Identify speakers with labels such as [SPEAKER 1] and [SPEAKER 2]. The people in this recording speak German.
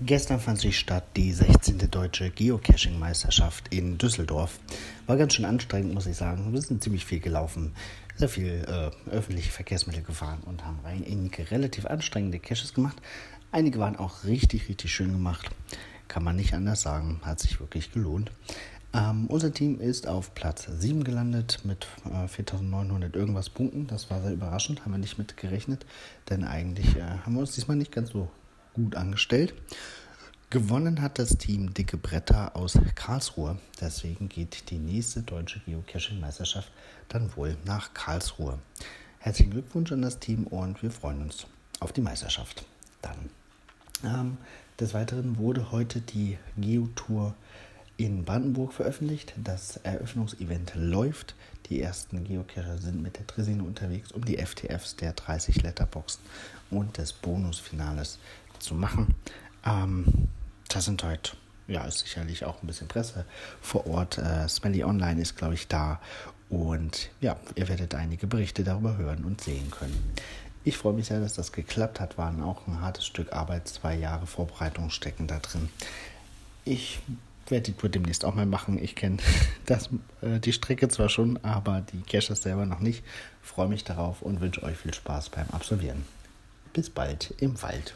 [SPEAKER 1] Gestern fand sich statt die 16. Deutsche Geocaching-Meisterschaft in Düsseldorf. War ganz schön anstrengend, muss ich sagen. Wir sind ziemlich viel gelaufen, sehr viel äh, öffentliche Verkehrsmittel gefahren und haben einige relativ anstrengende Caches gemacht. Einige waren auch richtig, richtig schön gemacht. Kann man nicht anders sagen. Hat sich wirklich gelohnt. Ähm, unser Team ist auf Platz 7 gelandet mit äh, 4900 irgendwas Punkten. Das war sehr überraschend, haben wir nicht mit gerechnet, denn eigentlich äh, haben wir uns diesmal nicht ganz so gut angestellt. Gewonnen hat das Team Dicke Bretter aus Karlsruhe. Deswegen geht die nächste deutsche Geocaching-Meisterschaft dann wohl nach Karlsruhe. Herzlichen Glückwunsch an das Team und wir freuen uns auf die Meisterschaft. Dann. Ähm, des Weiteren wurde heute die Geotour in Brandenburg veröffentlicht. Das Eröffnungsevent läuft. Die ersten Geocacher sind mit der Dresine unterwegs, um die FTFs der 30 Letterboxen und des Bonusfinales zu machen. Ähm, das sind heute, ja, ist sicherlich auch ein bisschen Presse vor Ort. Äh, Smelly Online ist, glaube ich, da. Und ja, ihr werdet einige Berichte darüber hören und sehen können. Ich freue mich sehr, dass das geklappt hat. Waren auch ein hartes Stück Arbeit. Zwei Jahre Vorbereitung stecken da drin. Ich werde die Tour demnächst auch mal machen. Ich kenne äh, die Strecke zwar schon, aber die Caches selber noch nicht. Freue mich darauf und wünsche euch viel Spaß beim Absolvieren. Bis bald im Wald.